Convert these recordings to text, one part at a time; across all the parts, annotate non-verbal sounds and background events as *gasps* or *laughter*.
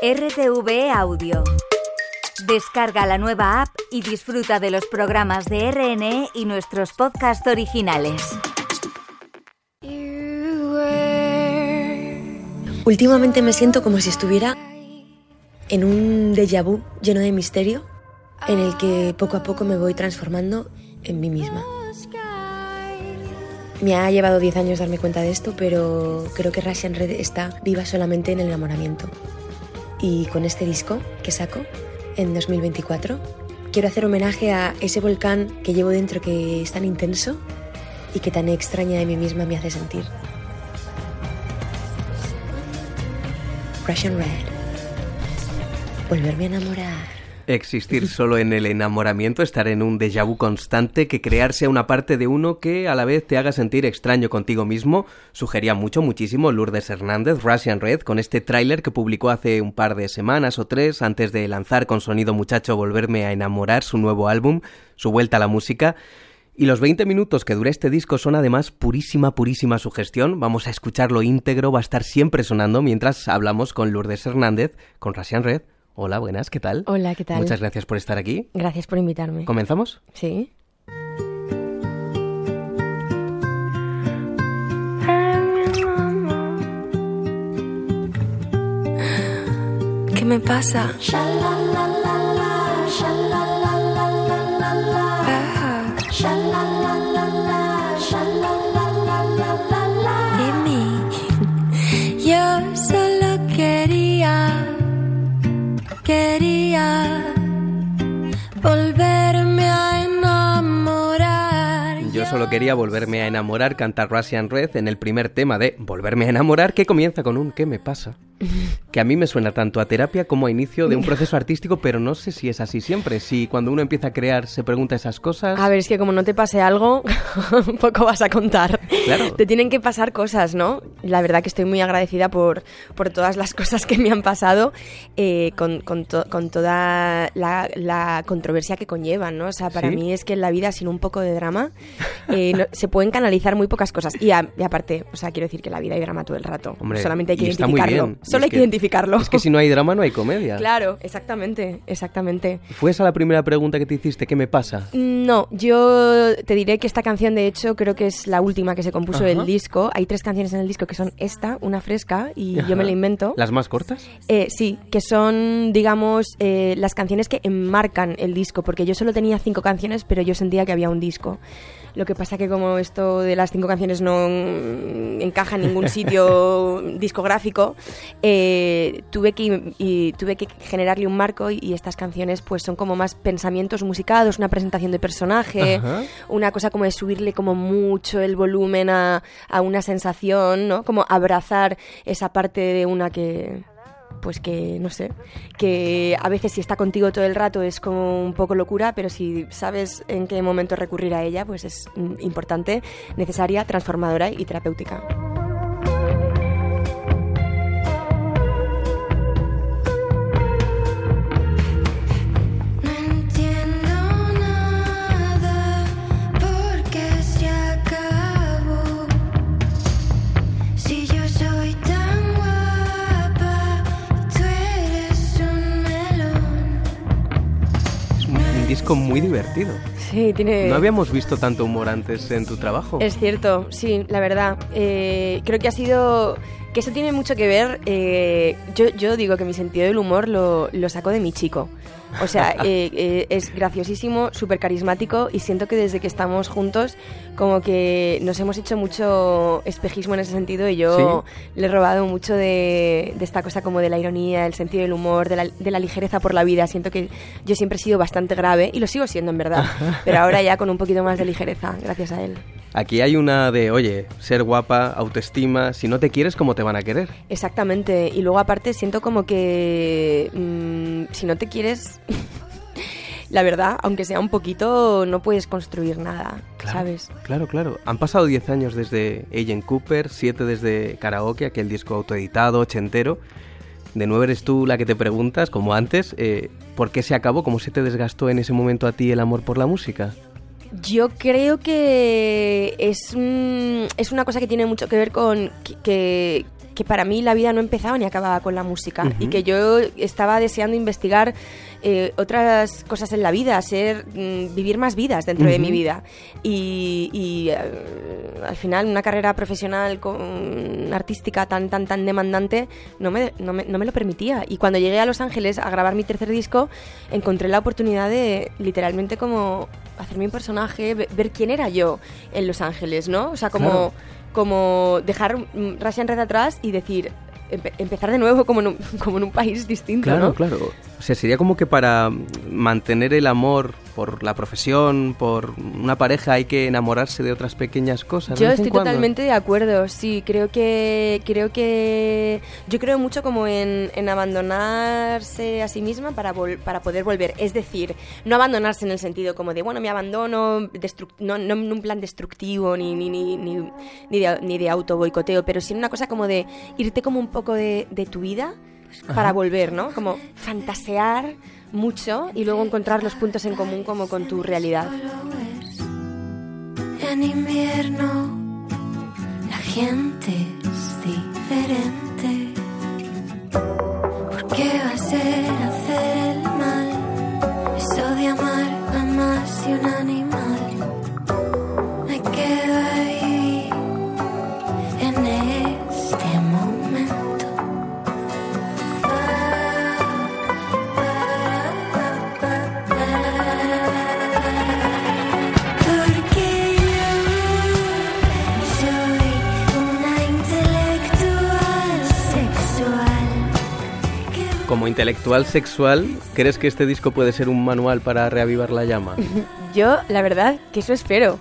RTV Audio. Descarga la nueva app y disfruta de los programas de RNE y nuestros podcasts originales. Últimamente me siento como si estuviera en un déjà vu lleno de misterio en el que poco a poco me voy transformando en mí misma. Me ha llevado 10 años darme cuenta de esto, pero creo que Russian Red está viva solamente en el enamoramiento. Y con este disco que saco en 2024, quiero hacer homenaje a ese volcán que llevo dentro que es tan intenso y que tan extraña de mí misma me hace sentir. Russian Red. Volverme a enamorar. Existir solo en el enamoramiento, estar en un déjà vu constante, que crearse una parte de uno que a la vez te haga sentir extraño contigo mismo, sugería mucho, muchísimo Lourdes Hernández, Russian Red, con este tráiler que publicó hace un par de semanas o tres antes de lanzar con Sonido Muchacho Volverme a enamorar, su nuevo álbum, su vuelta a la música. Y los 20 minutos que dura este disco son además purísima, purísima sugestión. Vamos a escucharlo íntegro, va a estar siempre sonando mientras hablamos con Lourdes Hernández, con Russian Red. Hola, buenas, ¿qué tal? Hola, ¿qué tal? Muchas gracias por estar aquí. Gracias por invitarme. ¿Comenzamos? Sí. ¿Qué me pasa? Solo quería volverme a enamorar, cantar Russian Red en el primer tema de Volverme a enamorar, que comienza con un ¿qué me pasa? *laughs* Que a mí me suena tanto a terapia como a inicio de un proceso artístico, pero no sé si es así siempre. Si cuando uno empieza a crear se pregunta esas cosas. A ver, es que como no te pase algo, *laughs* poco vas a contar. Claro. Te tienen que pasar cosas, ¿no? La verdad que estoy muy agradecida por, por todas las *laughs* cosas que me han pasado, eh, con, con, to- con toda la, la controversia que conllevan, ¿no? O sea, para ¿Sí? mí es que en la vida sin un poco de drama eh, no- se pueden canalizar muy pocas cosas. Y, a- y aparte, o sea, quiero decir que la vida hay drama todo el rato. Hombre, Solamente hay que identificarlo. Solo es hay que, que- identificarlo. Es que si no hay drama no hay comedia. Claro, exactamente, exactamente. ¿Fue esa la primera pregunta que te hiciste? ¿Qué me pasa? No, yo te diré que esta canción, de hecho, creo que es la última que se compuso Ajá. del disco. Hay tres canciones en el disco que son esta, una fresca, y yo me la invento. ¿Las más cortas? Eh, sí, que son, digamos, eh, las canciones que enmarcan el disco, porque yo solo tenía cinco canciones, pero yo sentía que había un disco. Lo que pasa que como esto de las cinco canciones no mm, encaja en ningún sitio *laughs* discográfico, eh, tuve, que, y tuve que generarle un marco y, y estas canciones pues son como más pensamientos musicados, una presentación de personaje, Ajá. una cosa como de subirle como mucho el volumen a, a una sensación, ¿no? Como abrazar esa parte de una que pues que no sé, que a veces si está contigo todo el rato es como un poco locura, pero si sabes en qué momento recurrir a ella, pues es mm, importante, necesaria, transformadora y terapéutica. Muy divertido. Sí, tiene... No habíamos visto tanto humor antes en tu trabajo. Es cierto, sí, la verdad. Eh, creo que ha sido... Que eso tiene mucho que ver... eh, yo, yo digo que mi sentido del humor lo, lo saco de mi chico. O sea, eh, eh, es graciosísimo, súper carismático y siento que desde que estamos juntos como que nos hemos hecho mucho espejismo en ese sentido y yo le he robado mucho de, de esta cosa como de la ironía, el sentido del humor, de la, de la ligereza por la vida. Siento que yo siempre he sido bastante grave y lo sigo siendo en verdad, *laughs* pero ahora ya con un poquito más de ligereza, gracias a él. Aquí hay una de, oye, ser guapa, autoestima, si no te quieres, ¿cómo te van a querer? Exactamente. Y luego aparte siento como que mm, si no te quieres, *laughs* la verdad, aunque sea un poquito, no puedes construir nada, ¿sabes? Claro, claro. Han pasado 10 años desde Agent Cooper, 7 desde Karaoke, aquel disco autoeditado, ochentero. De nuevo eres tú la que te preguntas, como antes, eh, ¿por qué se acabó? ¿Cómo se te desgastó en ese momento a ti el amor por la música? Yo creo que es, es una cosa que tiene mucho que ver con que, que- que para mí la vida no empezaba ni acababa con la música y que yo estaba deseando investigar eh, otras cosas en la vida, ser mm, vivir más vidas dentro de mi vida. Y, y, eh, al final una carrera profesional con, artística tan tan tan demandante no me, no, me, no me lo permitía. Y cuando llegué a Los Ángeles a grabar mi tercer disco, encontré la oportunidad de literalmente como hacerme un personaje, ve- ver quién era yo en Los Ángeles, ¿no? O sea, como, Claro. Como dejar mm, Russian Red atrás y decir, empe- empezar de nuevo como en un, *laughs* como en un país distinto, Claro, ¿no? claro. O sea, sería como que para mantener el amor por la profesión, por una pareja, hay que enamorarse de otras pequeñas cosas. Yo estoy totalmente de acuerdo, sí, creo que creo que yo creo mucho como en, en abandonarse a sí misma para vol- para poder volver, es decir, no abandonarse en el sentido como de bueno, me abandono, no, no en un plan destructivo ni ni, ni, ni, ni de, ni de auto boicoteo, pero sí en una cosa como de irte como un poco de, de tu vida para volver, ¿no? Como fantasear mucho y luego encontrar los puntos en común como con tu realidad. En invierno la gente es diferente. ¿Por qué va a ser hacer el mal? Eso de amar a más y un Como intelectual sexual, ¿crees que este disco puede ser un manual para reavivar la llama? *laughs* Yo, la verdad, que eso espero.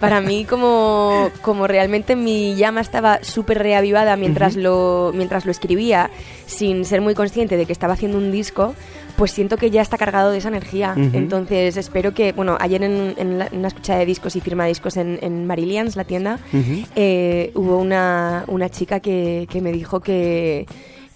Para mí, como, como realmente mi llama estaba súper reavivada mientras, lo, mientras lo escribía, sin ser muy consciente de que estaba haciendo un disco, pues siento que ya está cargado de esa energía. Entonces, espero que, bueno, ayer en, en la- en una escucha de discos y firma de discos en, en Marillions, la tienda, eh, hubo una, una chica que, que me dijo que,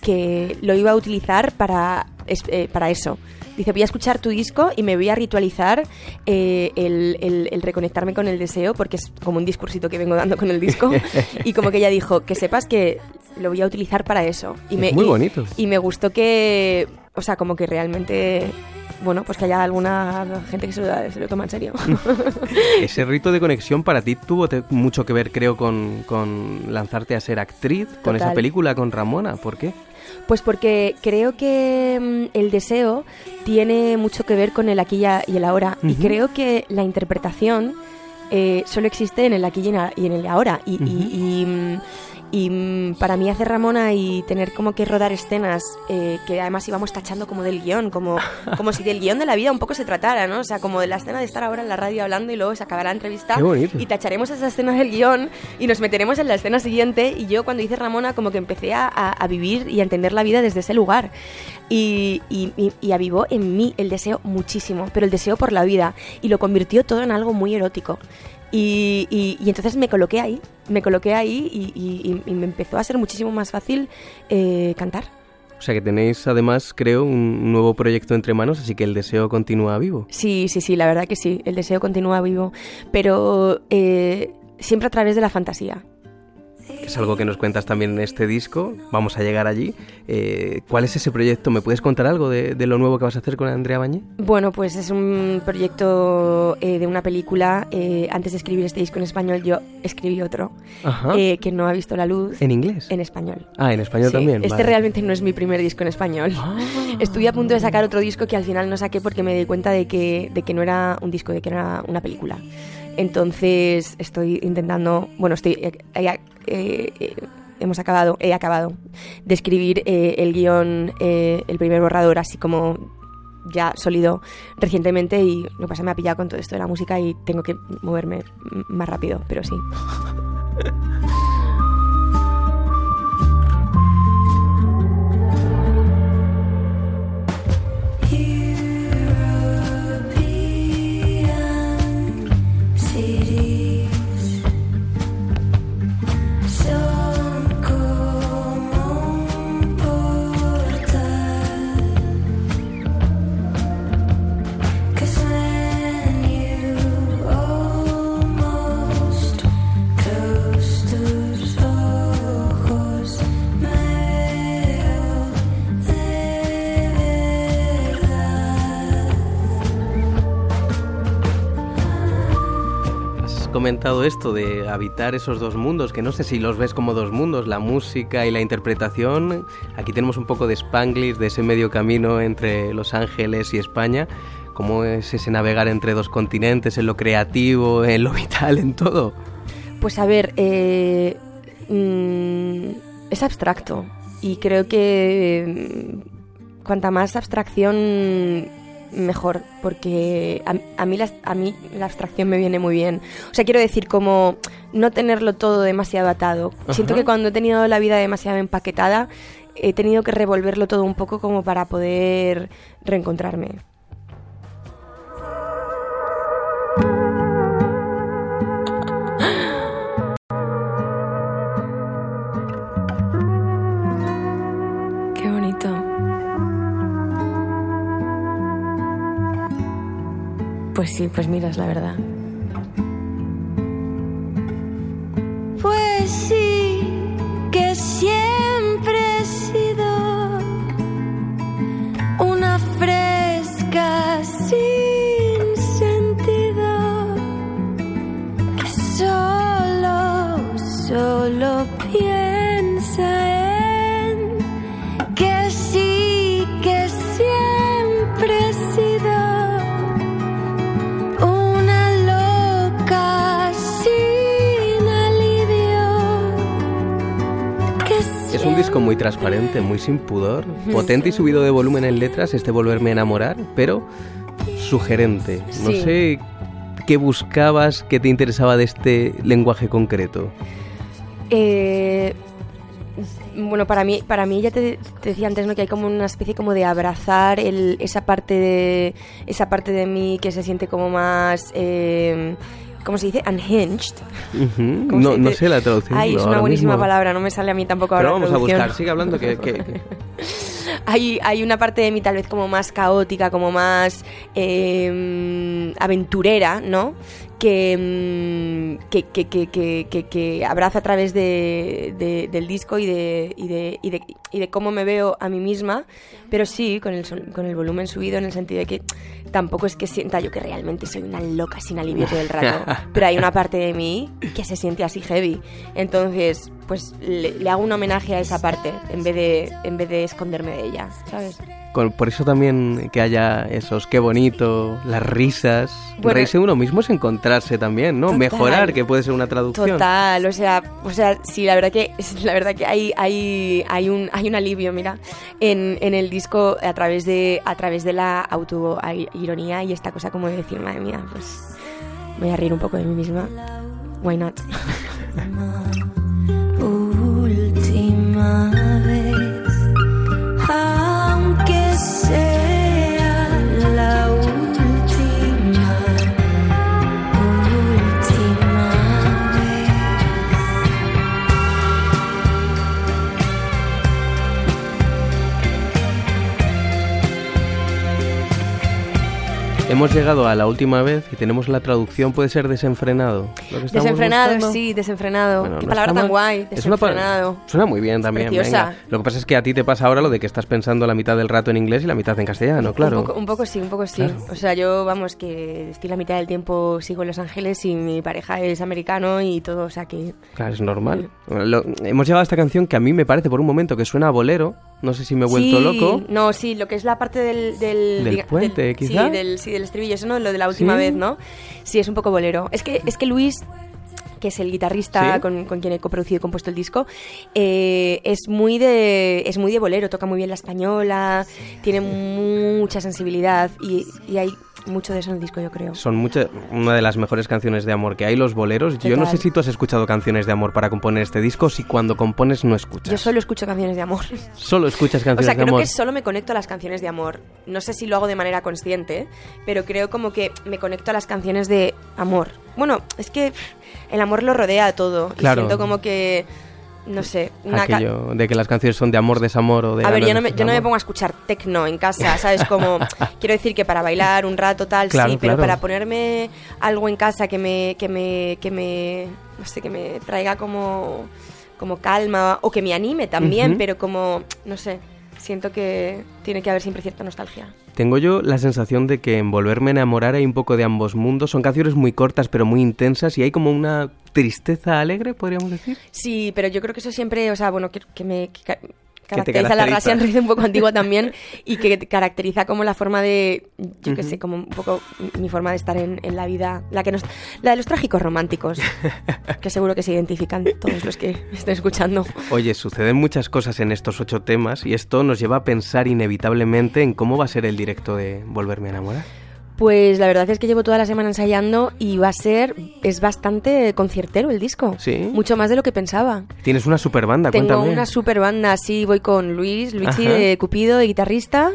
que lo iba a utilizar para, eh, para eso. Dice, voy a escuchar tu disco y me voy a ritualizar eh, el, el- el reconectarme con el deseo, porque es como un discursito que vengo dando con el disco. *laughs* y como que ella dijo, que sepas que lo voy a utilizar para eso. Y Es me, muy y- bonito. Y me gustó que, o sea, como que realmente, bueno, pues que haya alguna gente que se lo, se lo toma en serio. *laughs* Ese rito de conexión para ti tuvo mucho que ver, creo, con, con lanzarte a ser actriz, con esa película, con Ramona. ¿Por qué? Pues porque creo que mm, el deseo tiene mucho que ver con el aquí y el ahora. Y creo que la interpretación eh, solo existe en el aquí y en, a- y en el ahora. Y, y- y, mm, y, mm, para mí hacer Ramona y tener como que rodar escenas eh, que además íbamos tachando como del guion, como, *laughs* como si del guion de la vida un poco se tratara, ¿no? O sea, como de la escena de estar ahora en la radio hablando y luego se acabará la entrevista y tacharemos esa escena del guion y nos meteremos en la escena siguiente y yo cuando hice Ramona como que empecé a, a- a vivir y a entender la vida desde ese lugar y, y, y- y avivó en mí el deseo muchísimo, pero el deseo por la vida y lo convirtió todo en algo muy erótico. Y, y- y entonces me coloqué ahí, me coloqué ahí y, y- me empezó a ser muchísimo más fácil eh, cantar. O sea que tenéis además, creo, un nuevo proyecto entre manos, así que el deseo continúa vivo. Sí, sí, sí, la verdad que sí, el deseo continúa vivo, pero eh, siempre a través de la fantasía. Es algo que nos cuentas también en este disco. Vamos a llegar allí. Eh, ¿Cuál es ese proyecto? ¿Me puedes contar algo de, de lo nuevo que vas a hacer con Andrea Bañé? Bueno, pues es un proyecto eh, de una película. eh, antes de escribir este disco en español, yo escribí otro que no ha visto la luz ¿En inglés? en español. Ah, en español Sí, también. Este vale. realmente no es mi primer disco en español. Ah. *laughs* Estuve a punto de sacar otro disco que al final no saqué porque me di cuenta de que, de que no era un disco, de que era una película. Entonces estoy intentando, bueno, estoy, eh, eh, eh, hemos acabado, he acabado de escribir el guion, el primer borrador, así como ya sólido recientemente y lo que pasa me ha pillado con todo esto de la música y tengo que moverme más rápido, pero sí. *laughs* comentado esto de habitar esos dos mundos, que no sé si los ves como dos mundos, la música y la interpretación. Aquí tenemos un poco de Spanglish, de ese medio camino entre Los Ángeles y España. ¿Cómo es ese navegar entre dos continentes, en lo creativo, en lo *laughs* vital, en todo? Pues a ver, eh, mm, es abstracto y creo que mm, cuanta más abstracción mejor, porque a, a mí la, a mí la abstracción me viene muy bien. O sea, quiero decir, como no tenerlo todo demasiado atado. Siento que cuando he tenido la vida demasiado empaquetada, he tenido que revolverlo todo un poco como para poder reencontrarme. *gasps* Qué bonito. Pues sí, pues mira, es la verdad. Es un disco muy transparente, muy sin pudor, potente y subido de volumen en letras, este volverme a enamorar, pero sugerente. No Sí. sé qué buscabas, qué te interesaba de este lenguaje concreto. Eh, bueno, para mí, para mí ya te, te decía antes, ¿no? Que hay como una especie como de abrazar el, esa parte de esa parte de mí que se siente como más, eh, ¿cómo se dice? Unhinged. Ujú, *laughs* ¿Cómo No, sé la traducción. Ay, es una buenísima mismo. palabra, no me sale a mí tampoco ahora Pero vamos a buscar, sigue hablando que... que- *laughs* hay, hay una parte de mí tal vez como más caótica, como más eh, aventurera, ¿no? Que, mm, que, que, que, que, abraza a través de, de- del disco y de, y, de, y, de, y de cómo me veo a mí misma, pero sí con el, con el volumen subido en el sentido de que tampoco es que sienta yo que realmente soy una loca sin alivio todo el rato, *laughs* pero hay una parte de mí que se siente así heavy. Entonces, pues le, le hago un homenaje a esa parte en vez de, en vez de esconderme de ella, ¿sabes? Con- por eso también que haya esos qué bonito, las risas. Bueno. Reírse uno mismo es encontrarse también, ¿no? Total. Mejorar, que puede ser una traducción. Total, o sea, o sea, sí, la verdad que la verdad que hay hay hay un hay un alivio, mira, en, en el disco a través de a través de la autoironía y esta cosa como de decir, madre mía, pues voy a reír un poco de mí misma. Why not? *laughs* última Hemos llegado a la última vez y tenemos la traducción, puede ser desenfrenado. Desenfrenado, buscando. sí, desenfrenado. Bueno, Qué no palabra tan guay, Es una desenfrenado. Suena muy bien también. Venga. Lo que pasa es que a ti te pasa ahora lo de que estás pensando la mitad del rato en inglés y la mitad en castellano, claro. Un poco, un poco sí, un poco sí. Claro. O sea, yo, vamos, que estoy la mitad del tiempo sigo en Los Ángeles y mi pareja es americano y todo, o sea que... Claro, es normal. Lo- hemos llegado a esta canción que a mí me parece por un momento que suena a bolero. No sé si me he vuelto Sí, loco. No, sí, lo que es la parte del... Del, Del diga- puente, quizá. Sí del, sí, del estribillo, eso no, lo de la última Sí. vez, ¿no? Sí, es un poco bolero. Es que, es que Luis que es el guitarrista ¿Sí? con, con quien he coproducido y compuesto el disco, eh, es muy de es muy de bolero, toca muy bien la española, tiene mucha sensibilidad y, y hay mucho de eso en el disco, yo creo. Son muchas, una de las mejores canciones de amor que hay, los boleros. Yo no sé si tú has escuchado canciones de amor para componer este disco, si cuando compones no escuchas. Yo solo escucho canciones de amor. Solo escuchas *laughs* O canciones sea, de creo amor. que solo me conecto a las canciones de amor. No sé si lo hago de manera consciente, pero creo como que me conecto a las canciones de amor. Bueno, es que el amor lo rodea a todo. Claro. Y siento como que, no sé, una Aquello de que las canciones son de amor, desamor o de A ver, yo no, me, yo no me pongo a escuchar tecno en casa, ¿sabes? Como, *laughs* quiero decir que para bailar un rato tal, Claro, sí, pero para ponerme algo en casa que me, que me, que me, no sé, que me traiga como, como calma o que me anime también, pero como, no sé, siento que tiene que haber siempre cierta nostalgia. Tengo yo la sensación de que en Volverme a enamorar hay un poco de ambos mundos. Son canciones muy cortas pero muy intensas y hay como una tristeza alegre, podríamos decir. Sí, pero yo creo que eso siempre, o sea, bueno, que, que me que caracteriza la caracteriza. Russian Rhythm un poco *laughs* antigua también y que caracteriza como la forma de, yo qué sé, como un poco mi forma de estar en, en la vida, la que nos, la de los trágicos románticos, *laughs* que seguro que se identifican todos los que estén escuchando. Oye, suceden muchas cosas en estos ocho temas y esto nos lleva a pensar inevitablemente en cómo va a ser el directo de Volverme a enamorar. Pues la verdad es que llevo toda la semana ensayando y va a ser, es bastante conciertero el disco. Sí. Mucho más de lo que pensaba. Tienes una super banda, Tengo cuéntame. una super banda, sí, voy con Luis, Luigi Ajá. de Cupido, de guitarrista.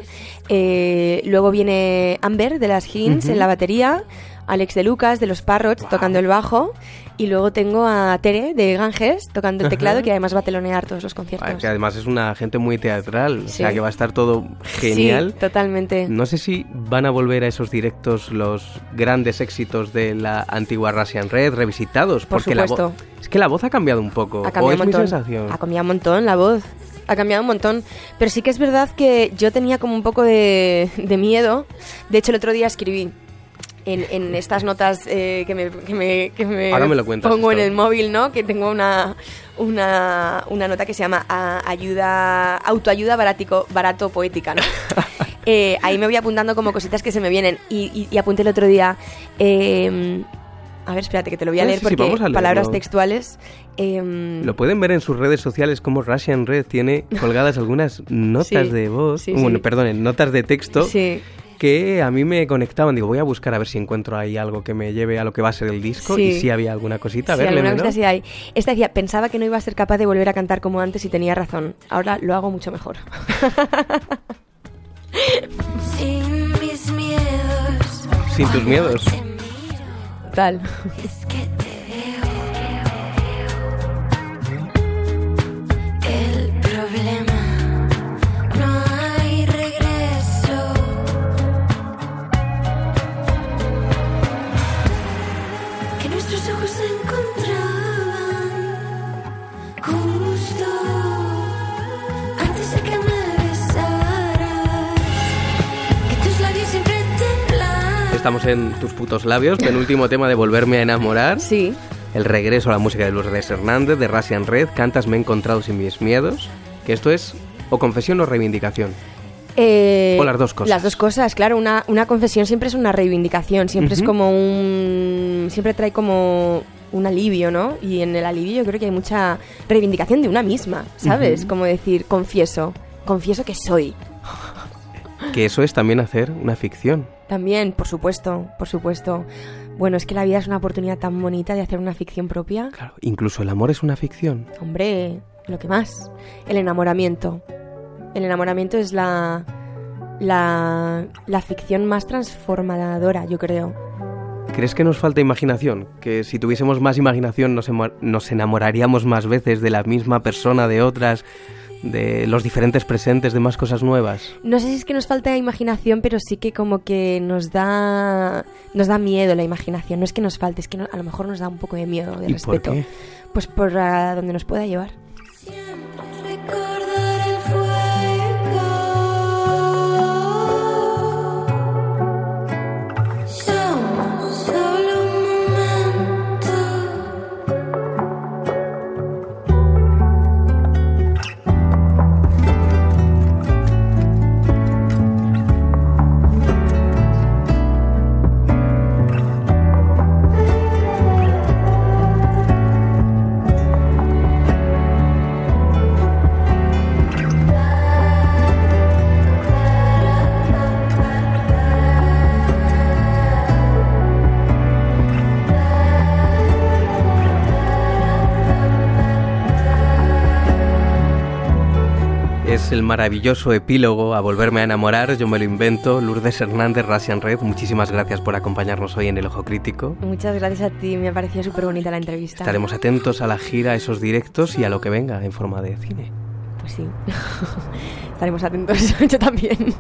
Eh, luego viene Amber de las Hints en la batería. Alex de Lucas de los Parrots tocando el bajo. Y luego tengo a Tere de Ganges tocando el Ajá. teclado, que además va a telonear todos los conciertos. Que además es una gente muy teatral, o sea que va a estar todo genial. Sí, totalmente. No sé si van a volver a esos directos los grandes éxitos de la antigua Russian Red revisitados, Por porque la supuesto. es que la voz ha cambiado un poco. Ha o cambiado es un mi sensación. Ha cambiado un montón la voz. Ha cambiado un montón. Pero sí que es verdad que yo tenía como un poco de, de miedo. De hecho, el otro día escribí en, en estas notas eh, que, me, que, me, que me Ahora me lo cuentas pongo en el móvil, ¿no? Que tengo una, una, una nota que se llama a- ayuda autoayuda barático, barato poética, ¿no? *laughs* Eh, ahí me voy apuntando como cositas que se me vienen. Y, y- y apunté el otro día... eh, a ver, espérate, que te lo voy a leer sí, sí, porque vamos a leerlo. palabras textuales. em, Lo pueden ver en sus redes sociales como Russian Red tiene *laughs* colgadas algunas notas Sí, de voz, bueno, perdón, notas de texto Sí, que a mí me conectaban. Digo, voy a buscar a ver si encuentro ahí algo que me lleve a lo que va a ser el disco Sí. y si había alguna cosita. A sí, ver, alguna léemelo. cosita sí hay. Esta decía, pensaba que no iba a ser capaz de volver a cantar como antes y tenía razón. Ahora lo hago mucho mejor. *laughs* Sin mis miedos. Sin tus miedos. Tal. *laughs* Estamos en tus putos labios, penúltimo tema de Volverme a enamorar. Sí. El regreso a la música de Lourdes Hernández, de Russian Red, cantas Me he encontrado sin mis miedos. Que esto es o confesión o reivindicación. Eh, O las dos cosas. Las dos cosas, claro. Una, una confesión siempre es una reivindicación, siempre es como un... Siempre trae como un alivio, ¿no? Y en el alivio yo creo que hay mucha reivindicación de una misma, ¿sabes? Como decir, confieso, confieso que soy. Que eso es también hacer una ficción. También, por supuesto, por supuesto. Bueno, es que la vida es una oportunidad tan bonita de hacer una ficción propia. Claro, incluso el amor es una ficción. Hombre, lo que más. El enamoramiento. El enamoramiento es la, la, la ficción más transformadora, yo creo. ¿Crees que nos falta imaginación? Que si tuviésemos más imaginación nos, nos enamoraríamos más veces de la misma persona, de otras, de los diferentes presentes, de más cosas nuevas. No sé si es que nos falta imaginación, pero sí que como que nos da nos da miedo la imaginación. No es que nos falte, es que no- a lo mejor nos da un poco de miedo, de ¿Y por respeto. qué? Pues por a donde nos pueda llevar. Es el maravilloso epílogo a volverme a enamorar, yo me lo invento. Lourdes Hernández, Russian Red, muchísimas gracias por acompañarnos hoy en El Ojo Crítico. Muchas gracias a ti, me ha parecido súper bonita la entrevista. Estaremos atentos a la gira, a esos directos y a lo que venga en forma de cine. Pues sí. *laughs* Estaremos atentos, *laughs* yo también.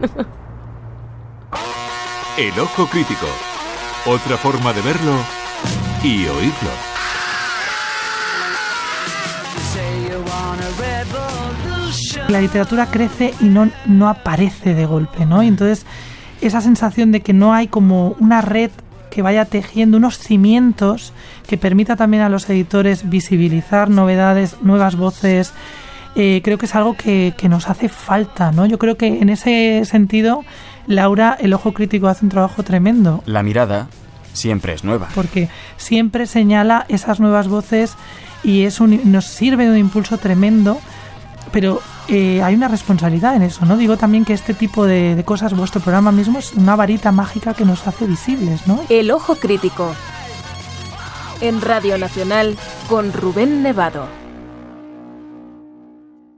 El ojo crítico. Otra forma de verlo y oírlo. La literatura crece y no, no aparece de golpe, ¿no? Y entonces esa sensación de que no hay como una red que vaya tejiendo unos cimientos que permita también a los editores visibilizar novedades, nuevas voces, eh, creo que es algo que, que nos hace falta, ¿no? Yo creo que en ese sentido, Laura, el ojo crítico hace un trabajo tremendo. La mirada siempre es nueva. Porque siempre señala esas nuevas voces y es un, nos sirve de un impulso tremendo, pero eh, hay una responsabilidad en eso, ¿no? Digo también que este tipo de, de cosas, vuestro programa mismo es una varita mágica que nos hace visibles, ¿no? El Ojo Crítico. En Radio Nacional con Rubén Nevado.